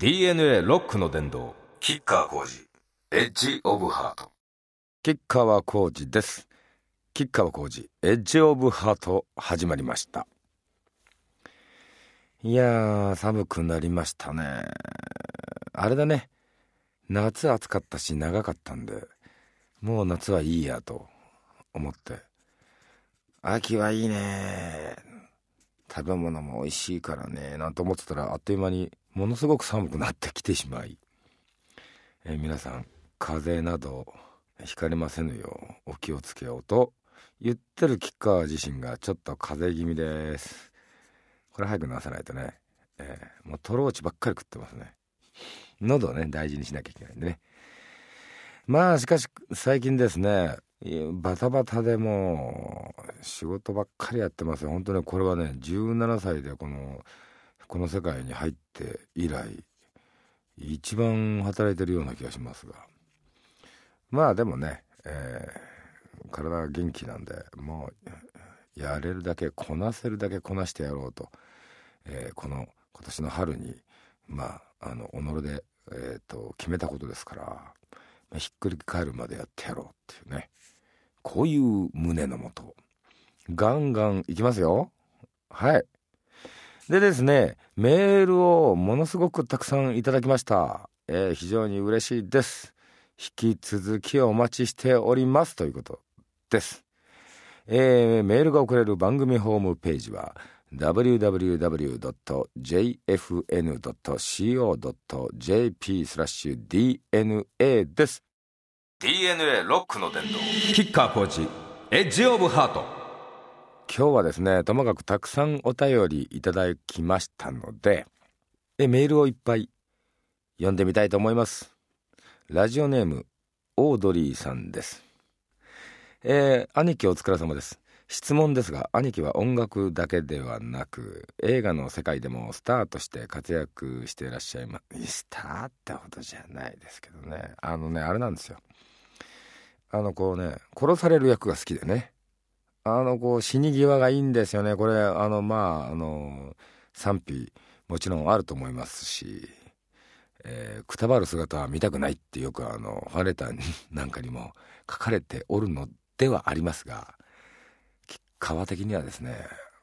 DNA ロックの殿堂キッカー工事エッジオブハート。吉川浩司です。吉川浩司エッジオブハート始まりました。いやー寒くなりましたね。あれだね。夏暑かったし長かったんでもう夏はいいやと思って。秋はいいね。食べ物も美味しいからね。なんて思ってたらあっという間にものすごく寒くなってきてしまい、えー皆さん風邪などひかれませぬようお気をつけようと言ってる吉川自身がちょっと風邪気味です。これ早く治さないとね、えーもうトローチばっかり食ってますね。喉をね大事にしなきゃいけないんでね。まあしかし最近ですねバタバタでもう仕事ばっかりやってますよ。本当にこれはね17歳でこのこの世界に入って以来一番働いてるような気がしますが。まあでもね、えー体が元気なんでもうやれるだけこなせるだけこなしてやろうと、えーこの今年の春にまああの己で、えー、と決めたことですから、まあひっくり返るまでやってやろうっていうね。こういう胸のもとガンガンいきますよ。はい。でですねメールをものすごくたくさんいただきました、えー非常に嬉しいです。引き続きお待ちしておりますということです、えーメールが送れる番組ホームページは www.jfn.co.jp スラッシュ DNA です。DNA ロックの殿堂キッカー工事エッジオブハート。今日はですねともかくたくさんお便りいただきましたのでえメールをいっぱい読んでみたいと思います。ラジオネームオードリーさんです。えー兄貴お疲れ様です。質問ですが兄貴は音楽だけではなく映画の世界でもスターとして活躍していらっしゃいますスターってほどじゃないですけどね。あのねあれなんですよ。あのこうね殺される役が好きでね。あのこう死に際がいいんですよね。これあのまああの賛否もちろんあると思いますし、えーくたばる姿は見たくないってよくあのファレターになんかにも書かれておるのではありますが吉川的にはですね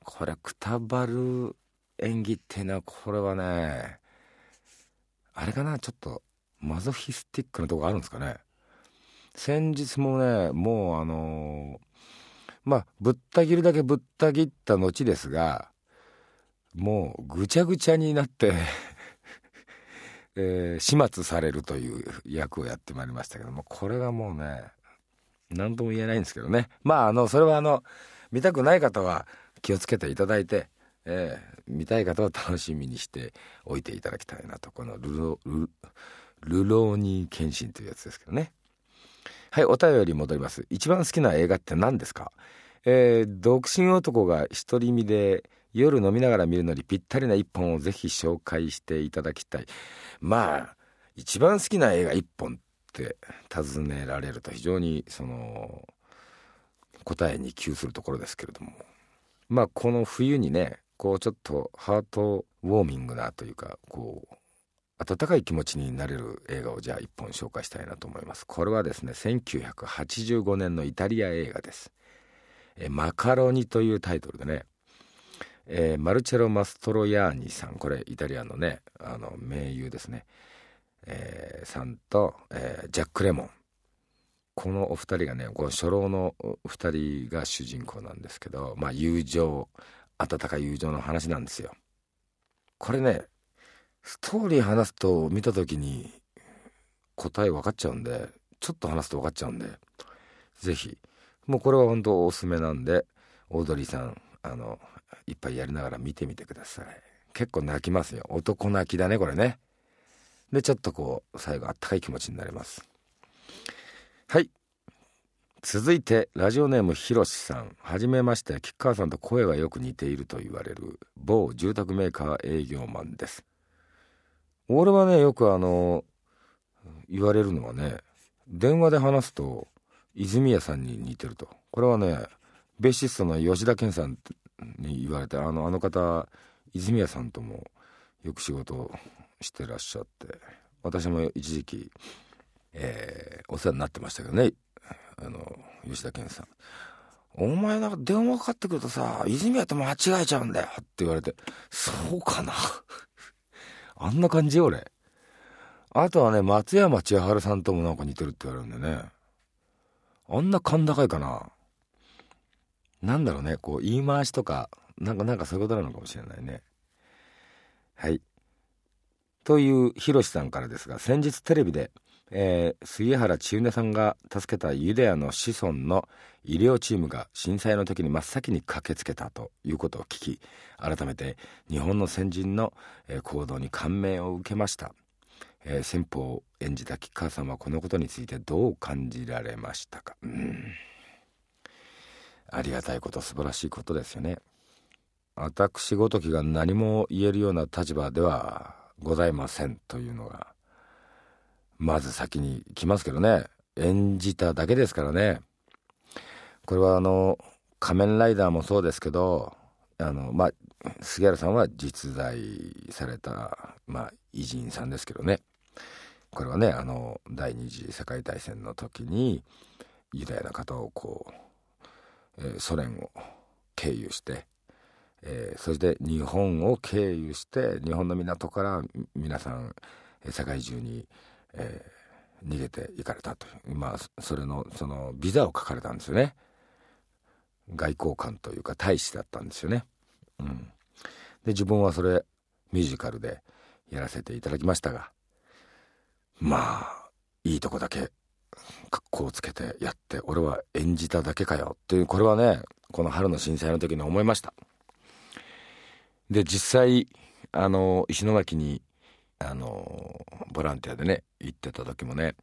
これくたばる演技っていうのはこれはねあれかなちょっとマゾヒスティックなとこあるんですかね。先日もねもうあのまあぶった切るだけぶった切った後ですがもうぐちゃぐちゃになって、えー始末されるという役をやってまいりましたけどもこれがもうね何とも言えないんですけどね。まああのそれはあの見たくない方は気をつけていただいて、えー見たい方は楽しみにしておいていただきたいなとこのルロルルローニー検診というやつですけどね。はいお便り戻ります。一番好きな映画って何ですか？えー独身男が独り身で夜飲みながら見るのにぴったりな一本をぜひ紹介していただきたい。まあ一番好きな映画一本って尋ねられると非常にその答えに窮するところですけれども。まあこの冬にねこうちょっとハートウォーミングなというかこう温かい気持ちになれる映画をじゃあ一本紹介したいなと思います。これはですね1985年のイタリア映画です。マカロニというタイトルでね、えーマルチェロ・マストロヤーニさんこれイタリアのねあの名優ですね、えーさんと、えージャック・レモンこのお二人がねこの初老のお二人が主人公なんですけどまあ友情温かい友情の話なんですよ。これねストーリー話すと見た時に答え分かっちゃうんでちょっと話すと分かっちゃうんでぜひ。もうこれは本当おすすめなんでオードリーさんあのいっぱいやりながら見てみてください。結構泣きますよ。男泣きだねこれね。でちょっとこう最後あったかい気持ちになれます。はい。続いてラジオネームひろしさん。はじめまして吉川さんと声がよく似ていると言われる某住宅メーカー営業マンです。俺はねよくあの言われるのはね電話で話すと泉谷さんに似てると。これはねベーシストの吉田健さんに言われてあのあの方泉谷さんともよく仕事してらっしゃって私も一時期、えー、お世話になってましたけどね。あの吉田健さん。お前なんか電話かかってくるとさ、泉谷と間違えちゃうんだよって言われて、そうかな。あんな感じよ俺。あとはね、松山千春さんともなんか似てるって言われるんでね。あんな甲高いかななんだろうね、こう言い回しとか、なんかなんかそういうことなのかもしれないね。はい。というひろしさんからですが、先日テレビで、えー、杉原千畝さんが助けたユダヤの子孫の医療チームが震災の時に真っ先に駆けつけたということを聞き改めて日本の先人の、えー、行動に感銘を受けました、えー、先方を演じた吉川さんはこのことについてどう感じられましたかうんありがたいこと素晴らしいことですよね私ごときが何も言えるような立場ではございませんというのがまず先に来ますけどね。演じただけですからね。これはあの仮面ライダーもそうですけどあのまあ杉原さんは実在されたまあ偉人さんですけどね。これはねあの第二次世界大戦の時にユダヤな方をこう、えー、ソ連を経由して、えー、そして日本を経由して日本の港から皆さん世界中にえー、逃げていかれたと。いうまあそれのそのビザを書かれたんですよね。外交官というか大使だったんですよね。うん。で自分はそれミュージカルでやらせていただきましたがまあいいとこだけ格好をつけてやって俺は演じただけかよっていうこれはねこの春の震災の時に思いました。で実際あの石巻にあのボランティアでね行ってた時もね、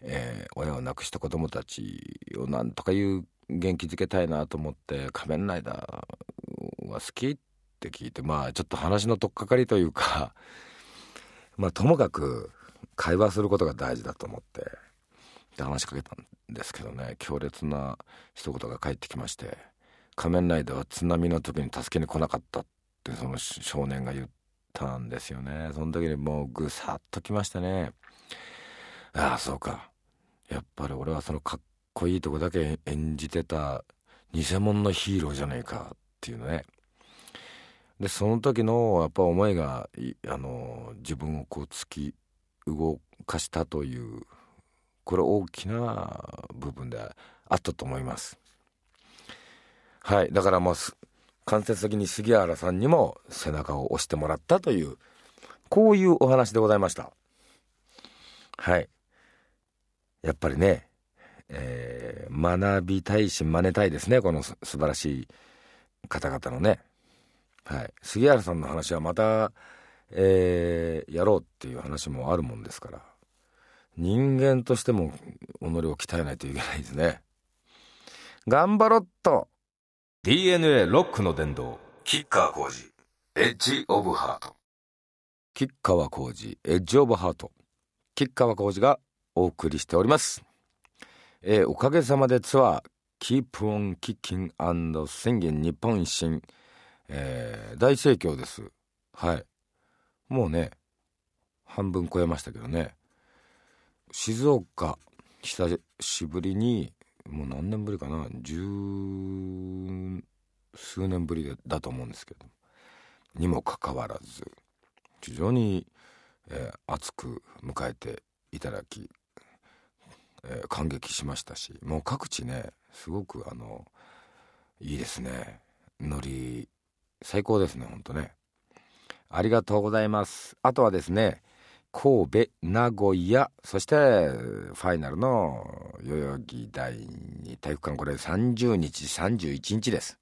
えー、親を亡くした子供たちをなんとかいう元気づけたいなと思って「仮面ライダーは好き?」って聞いてまあちょっと話の取っかかりというか まあともかく会話することが大事だと思ってで話しかけたんですけどね強烈な一言が返ってきまして「仮面ライダーは津波の時に助けに来なかった」ってその少年が言ってたんですよね。その時にもうぐさっときましたね。ああそうか。やっぱり俺はそのかっこいいとこだけ演じてた偽物のヒーローじゃねえかっていうね。でその時のやっぱ思いがあの自分をこう突き動かしたというこれ大きな部分であったと思います。はい。だからもう間接的に杉原さんにも背中を押してもらったというこういうお話でございました。はい。やっぱりね、えー、学びたいし真似たいですねこの素晴らしい方々のね。はい。杉原さんの話はまた、えー、やろうっていう話もあるもんですから人間としても己を鍛えないといけないですね。頑張ろっと。DNA ロックの殿堂キッカー工事エッジオブハート。吉川浩司エッジオブハート。吉川浩司がお送りしております。えー、おかげさまでツアーキープオンキッキン宣言日本一新、えー、大盛況です。はい。もうね半分超えましたけどね。静岡久しぶりにもう何年ぶりかな？十数年ぶりだと思うんですけど。にもかかわらず非常に、えー、熱く迎えていただき、えー、感激しましたしもう各地ねすごくあのいいですね。ノリ最高ですねほんとね。ありがとうございます。あとはですね神戸名古屋そしてファイナルの代々木第二体育館。これ30日31日です。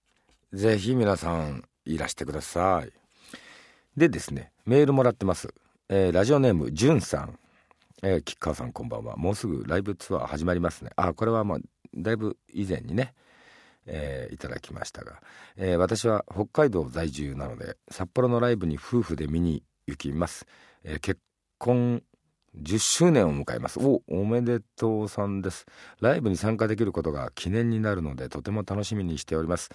ぜひ皆さんいらしてください。でですねメールもらってます、えー、ラジオネームじゅんさん。えー、吉川さんこんばんは。もうすぐライブツアー始まりますね。あこれはまあだいぶ以前にねえー、いただきましたが、えー、私は北海道在住なので札幌のライブに夫婦で見に行きます、えー、結婚10周年を迎えます。おおめでとうさんです。ライブに参加できることが記念になるのでとても楽しみにしております、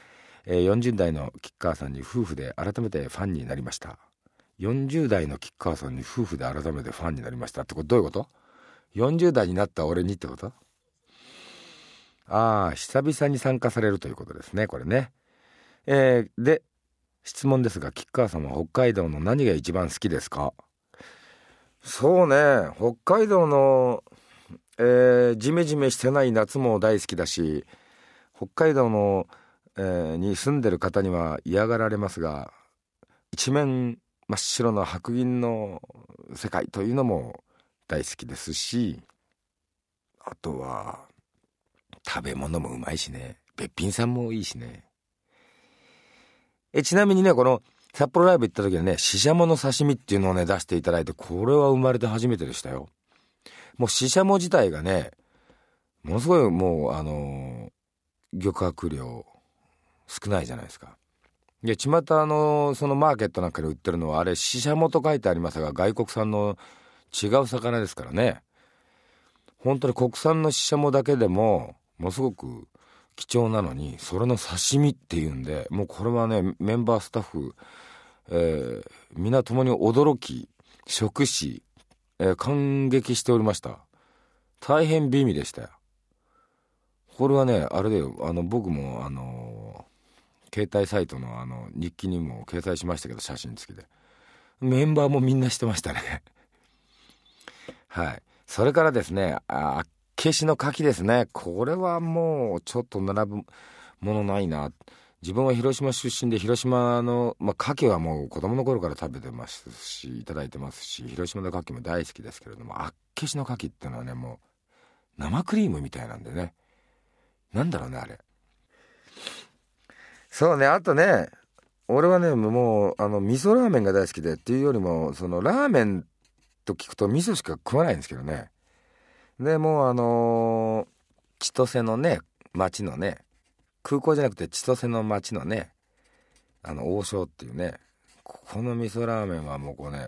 えー、40代の吉川さんに夫婦で改めてファンになりました。40代の吉川さんに夫婦で改めてファンになりました。ってこれどういうこと ?40 代になった俺にってこと？ああ、久々に参加されるということですね、これね。えー、で、質問ですが、吉川さんは北海道の何が一番好きですか？そうね、北海道の、えー、ジメジメしてない夏も大好きだし、北海道の、えー、に住んでる方には嫌がられますが、一面真っ白な白銀の世界というのも大好きですし、あとは、食べ物もうまいしね。べっぴんさんもいいしね。え、ちなみにね、この札幌ライブ行った時はね、シシャモの刺身っていうのをね、出していただいて、これは生まれて初めてでしたよ。もうシシャモ自体がね、ものすごいもう、あのー、漁獲量少ないじゃないですか。で、巷の、そのマーケットなんかで売ってるのは、あれ、シシャモと書いてありますが、外国産の違う魚ですからね。本当に国産のシシャモだけでも、ものすごく貴重なのにそれの刺身っていうんでもうこれはねメンバースタッフ、えー、皆共に驚き食し、えー、感激しておりました。大変美味でした。よこれはねあれであの僕もあの携帯サイトのあの日記にも掲載しましたけど写真付きで。メンバーもみんなしてましたね。はい。それからですねあ消しの牡蠣ですね。これはもうちょっと並ぶものないな。自分は広島出身で広島の、まあ、牡蠣はもう子供の頃から食べてますし、いただいてますし、広島の牡蠣も大好きですけれども、あっけしの牡蠣ってのはね、もう生クリームみたいなんでね。なんだろうね、あれ。そうね、あとね、俺はね、もう、あの、味噌ラーメンが大好きでっていうよりも、その、ラーメンと聞くと味噌しか食わないんですけどね。でもうあのー、千歳のね町のね空港じゃなくて千歳の町のねあの王将っていうねここの味噌ラーメンはもうこうね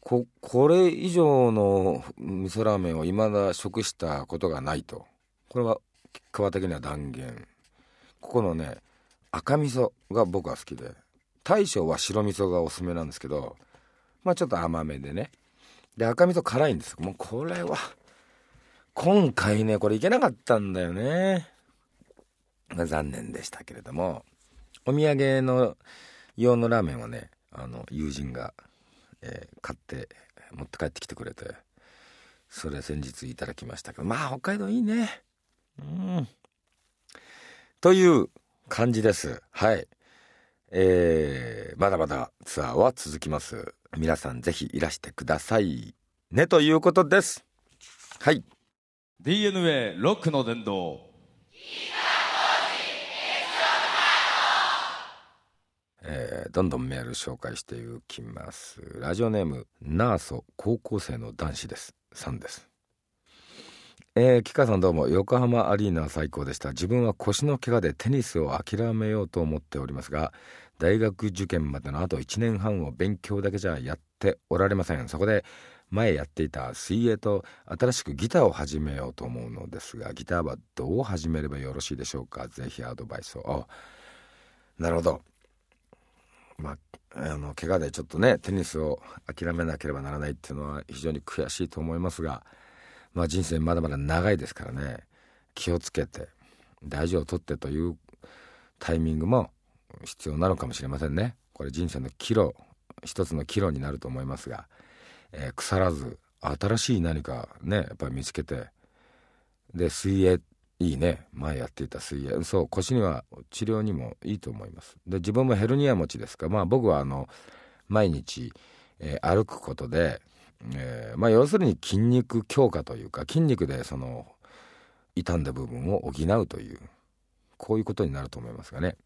ここれ以上の味噌ラーメンを未だ食したことがないと。これは桑的には断言。ここのね赤味噌が僕は好きで。大将は白味噌がおすすめなんですけどまあちょっと甘めでね。で赤味噌辛いんです。もうこれは今回ね、これ行けなかったんだよね。残念でしたけれども、お土産の用のラーメンをね、あの、友人が、えー、買って持って帰ってきてくれて、それ先日いただきましたけど、まあ北海道いいね。うん。という感じです。はい。えー、まだまだツアーは続きます。皆さんぜひいらしてくださいねということです。はい。DNA ロックの殿堂えー、どんどんメール紹介していきます。ラジオネームナーソ高校生の男子です。さんです。えー、キカさんどうも横浜アリーナ最高でした。自分は腰の怪我でテニスを諦めようと思っておりますが大学受験までのあと1年半を勉強だけじゃやっておられません。そこで前やっていた水泳と新しくギターを始めようと思うのですがギターはどう始めればよろしいでしょうか？ぜひアドバイスを。なるほど。まああの怪我でちょっとねテニスを諦めなければならないっていうのは非常に悔しいと思いますがまあ人生まだまだ長いですからね気をつけて大事をとってというタイミングも必要なのかもしれませんね。これ人生の岐路一つの岐路になると思いますがえー、腐らず新しい何かねやっぱり見つけてで水泳いいね。前やっていた水泳。そう腰には治療にもいいと思います。で自分もヘルニア持ちですか。まあ僕はあの毎日、えー、歩くことで、えー、まあ要するに筋肉強化というか筋肉でその傷んだ部分を補うというこういうことになると思いますがね。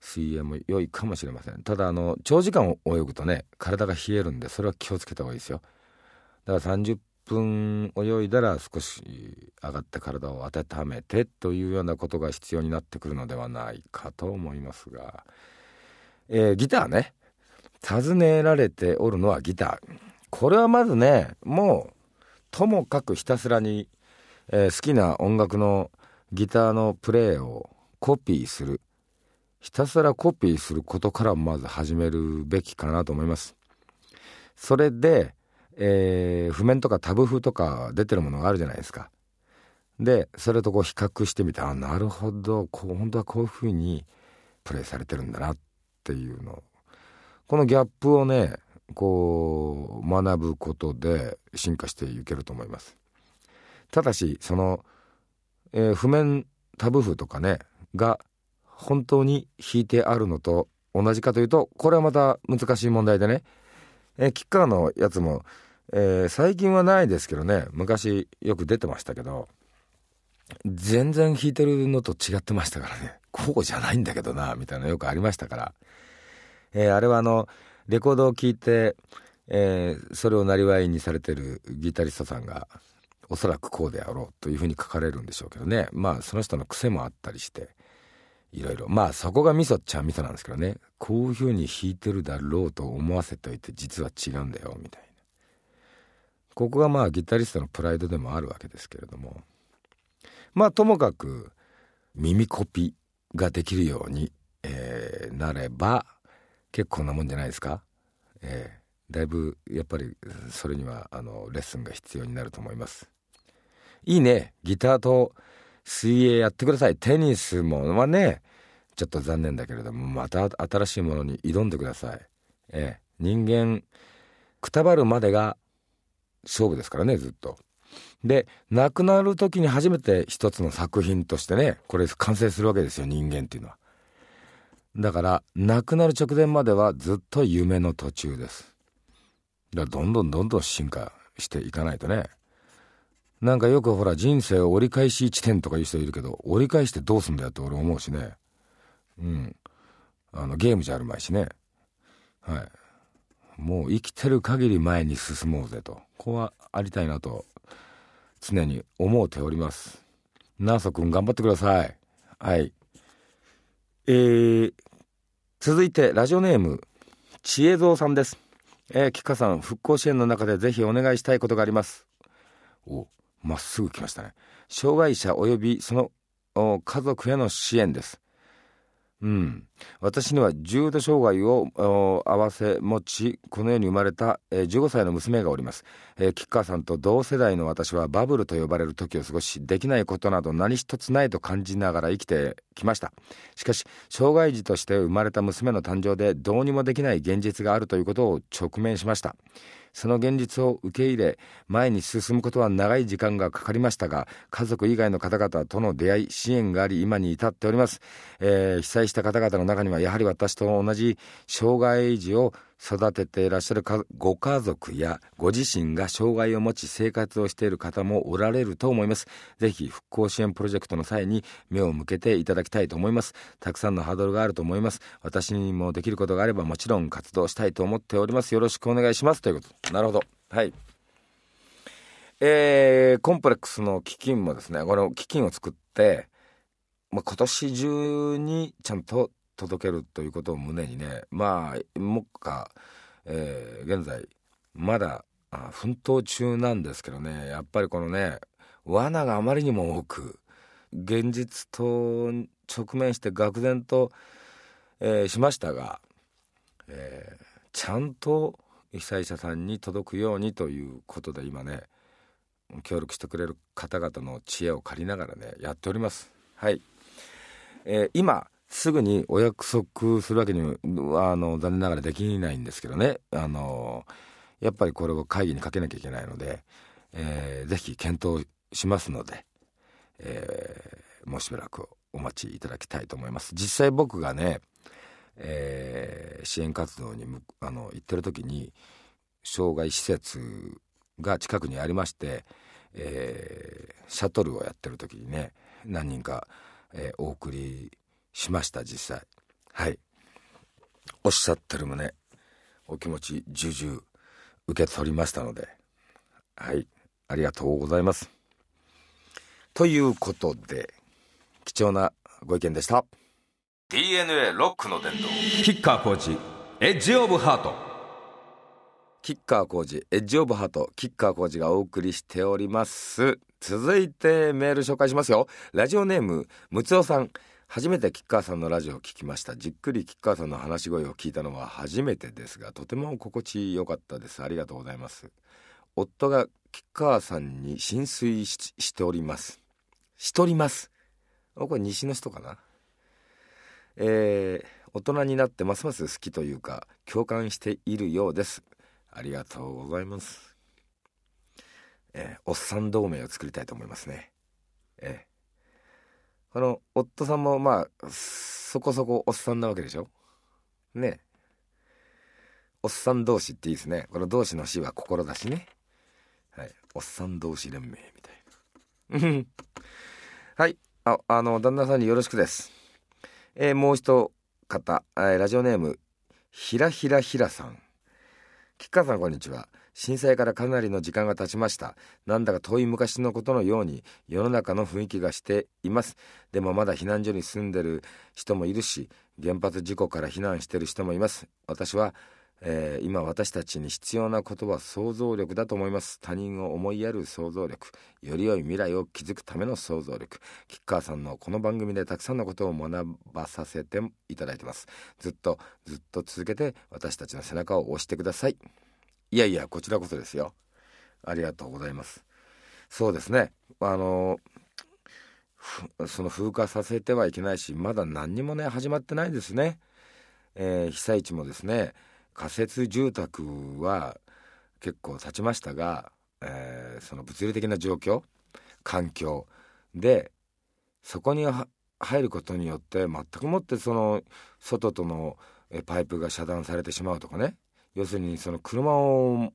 水泳も良いかもしれません。ただあの長時間泳ぐとね体が冷えるんでそれは気をつけた方がいいですよ。だから30分泳いだら少し上がって体を温めてというようなことが必要になってくるのではないかと思いますが、えー、ギターね。尋ねられておるのはギター。これはまずねもうともかくひたすらに、えー、好きな音楽のギターのプレーをコピーする。ひたすらコピーすることからまず始めるべきかなと思います。それで、えー、譜面とかタブ譜とか出てるものがあるじゃないですか。でそれとこう比較してみてあなるほどこう本当はこういうふうにプレイされてるんだなっていうの。このギャップをねこう学ぶことで進化していけると思います。ただしその、えー、譜面タブ譜とかねが本当に弾いてあるのと同じかというとこれはまた難しい問題でね、えー、キッカーのやつも、えー、最近はないですけどね昔よく出てましたけど全然弾いてるのと違ってましたからね。こうじゃないんだけどなみたいなよくありましたから、えー、あれはあのレコードを聴いて、えー、それをなりわいにされてるギタリストさんがおそらくこうであろうというふうに書かれるんでしょうけどね。まあその人の癖もあったりしていろいろ。まあそこがミソっちゃミソなんですけどね。こういうふうに弾いてるだろうと思わせておいて実は違うんだよみたいな。ここがまあギタリストのプライドでもあるわけですけれども。まあともかく耳コピができるように、えー、なれば結構なもんじゃないですか、えー、だいぶやっぱりそれにはあのレッスンが必要になると思います。いいね。ギターと水泳やってください。テニスもはねちょっと残念だけれどもまた新しいものに挑んでください、えー、人間くたばるまでが勝負ですからねずっと。で亡くなる時に初めて一つの作品としてねこれ完成するわけですよ人間っていうのは。だから亡くなる直前まではずっと夢の途中です。だからどんどんどんどん進化していかないとね。なんかよくほら人生を折り返し地点とかいう人いるけど折り返してどうすんだよって俺思うしね。うん。あのゲームじゃあるまいしね。はい。もう生きてる限り前に進もうぜとこうはありたいなと常に思うております。ナーソ君頑張ってください。はい。えー、続いてラジオネーム、知恵蔵さんです。えー、キカさん、復興支援の中でぜひお願いしたいことがあります。お、まっすぐ来ましたね。障害者及びその家族への支援です。うん、私には重度障害を合わせ持ちこの世に生まれた、えー、15歳の娘がおります、えー、吉川さんと同世代の私はバブルと呼ばれる時を過ごしできないことなど何一つないと感じながら生きてきました。しかし障害児として生まれた娘の誕生でどうにもできない現実があるということを直面しました。その現実を受け入れ前に進むことは長い時間がかかりましたが家族以外の方々との出会い支援があり今に至っております、えー、被災した方々の中にはやはり私と同じ障害児を育てていらっしゃるご家族やご自身が障害を持ち生活をしている方もおられると思います。ぜひ復興支援プロジェクトの際に目を向けていただきたいと思います。たくさんのハードルがあると思います。私にもできることがあればもちろん活動したいと思っております。よろしくお願いします。ということ。なるほど。はい。えー、コンプレックスの基金もですね、この基金を作って、まあ、今年中にちゃんと届けるということを胸にねまあ目下、えー、現在まだ奮闘中なんですけどねやっぱりこのね罠があまりにも多く現実と直面して愕然と、えー、しましたが、えー、ちゃんと被災者さんに届くようにということで今ね協力してくれる方々の知恵を借りながらねやっております。はい、えー、今すぐにお約束するわけにはあの残念ながらできないんですけどね。あのやっぱりこれを会議にかけなきゃいけないので、えー、ぜひ検討しますので、えー、もうしばらくお待ちいただきたいと思います。実際僕がね、えー、支援活動にあの行ってる時に障害施設が近くにありまして、えー、シャトルをやってる時にね何人か、えー、お送りしました実際。はい。おっしゃってる旨お気持ち重々受け取りましたのではい。ありがとうございます。ということで貴重なご意見でした。DNA ロックの伝道キッカーコーチエッジオブハート。キッカー工事エッジオブハートキッカー工事がお送りしております。続いてメール紹介しますよ。ラジオネームむつおさん初めて吉川さんのラジオを聞きました。じっくり吉川さんの話し声を聞いたのは初めてですがとても心地よかったです。ありがとうございます。夫が吉川さんに浸水しております。しております。これ西の人かな。えー、大人になってますます好きというか共感しているようです。ありがとうございます。えー、おっさん同盟を作りたいと思いますね。えー、この夫さんもまあそこそこおっさんなわけでしょ？ね。おっさん同士っていいですね。この同士の死は心だしね。はい。おっさん同士連盟みたいな。はい。ああの旦那さんによろしくです。えー、もう一方、えー、ラジオネームひらひらひらさん。吉川さんこんにちは。震災からかなりの時間が経ちました。なんだか遠い昔のことのように世の中の雰囲気がしています。でもまだ避難所に住んでる人もいるし原発事故から避難してる人もいます。私はえー、今私たちに必要なことは想像力だと思います。他人を思いやる想像力。より良い未来を築くための想像力。吉川さんのこの番組でたくさんのことを学ばさせていただいてます。ずっとずっと続けて私たちの背中を押してください。いやいやこちらこそですよ。ありがとうございます。そうですね。あのその風化させてはいけないしまだ何にもね始まってないですね、えー、被災地もですね仮設住宅は結構経ちましたが、えー、その物理的な状況環境でそこに入ることによって全くもってその外とのパイプが遮断されてしまうとかね。要するにその車を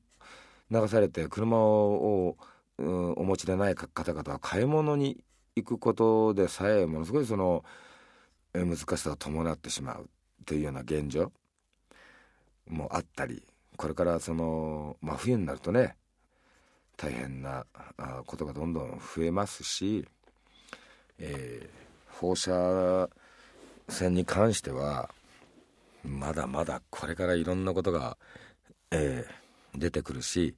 流されて車を、お持ちでない方々は買い物に行くことでさえものすごいその難しさを伴ってしまうというような現状。もあったりこれからその真冬になるとね大変なことがどんどん増えますし、えー、放射線に関してはまだまだこれからいろんなことが、えー、出てくるし、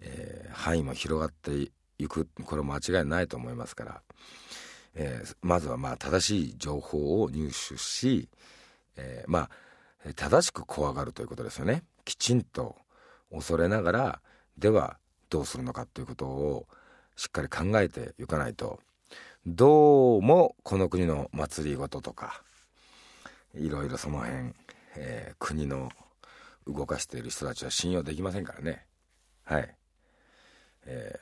えー、範囲も広がっていくこれ間違いないと思いますから、えー、まずはまあ正しい情報を入手し、えー、まあ正しく怖がるということですよね。きちんと恐れながらではどうするのかということをしっかり考えていかないと。どうもこの国の祭りごととかいろいろその辺、えー、国の動かしている人たちは信用できませんからね。はい、え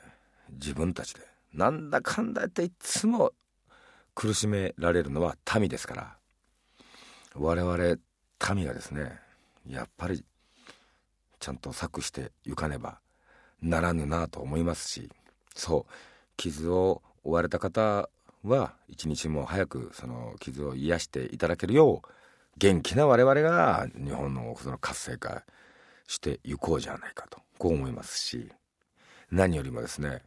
ー、自分たちでなんだかんだ言っていつも苦しめられるのは民ですから。我々民がですねやっぱりちゃんと策していかねばならぬなと思いますしそう傷を負われた方は一日も早くその傷を癒していただけるよう元気な我々が日本のその活性化していこうじゃないかとこう思いますし何よりもですね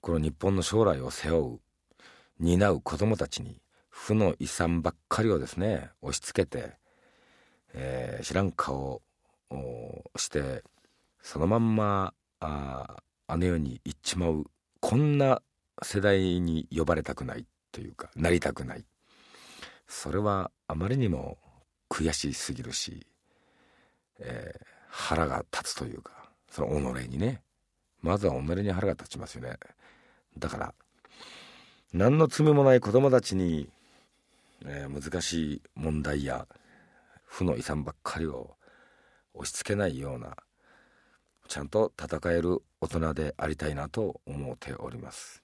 この日本の将来を背負う担う子供たちに負の遺産ばっかりをですね押し付けてえー、知らん顔をしてそのまんまああの世に行っちまうこんな世代に呼ばれたくないというかなりたくない。それはあまりにも悔しすぎるし、えー、腹が立つというかその己にね。まずは己に腹が立ちますよね。だから何の罪もない子供たちに、えー、難しい問題や負の遺産ばっかりを押し付けないようなちゃんと戦える大人でありたいなと思っております。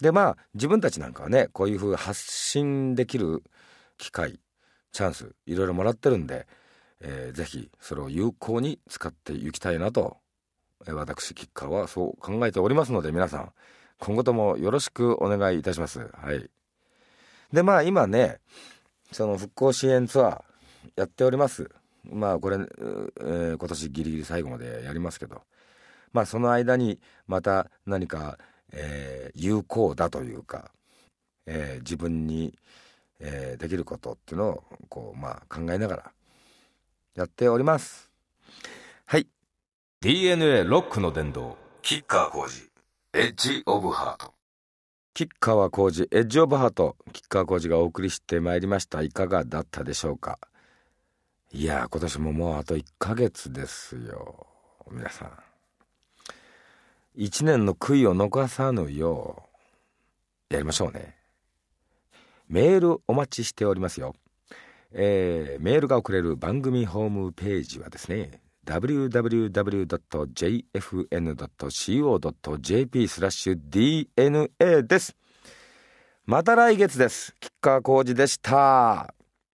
でまあ自分たちなんかはねこういうふう発信できる機会チャンスいろいろもらってるんで、えー、ぜひそれを有効に使っていきたいなと、えー、私吉川はそう考えておりますので皆さん今後ともよろしくお願いいたしますはいでまあ今ねその復興支援ツアーやっております。まあこれ、えー、今年ギリギリ最後までやりますけど。まあその間にまた何か、えー、有効だというか、えー、自分に、えー、できることっていうのをこうまあ考えながらやっております。はい。DNA ロックの殿堂キッカー工事エッジオブハート。吉川浩司エッジオブハート。吉川浩司がお送りしてまいりました。いかがだったでしょうか？いや今年ももうあと1ヶ月ですよ皆さん1年の悔いを残さぬようやりましょうねメールお待ちしておりますよえー、メールが送れる番組ホームページはですね www.jfn.co.jp スラッシュ DNA です。また来月です。吉川浩司でした。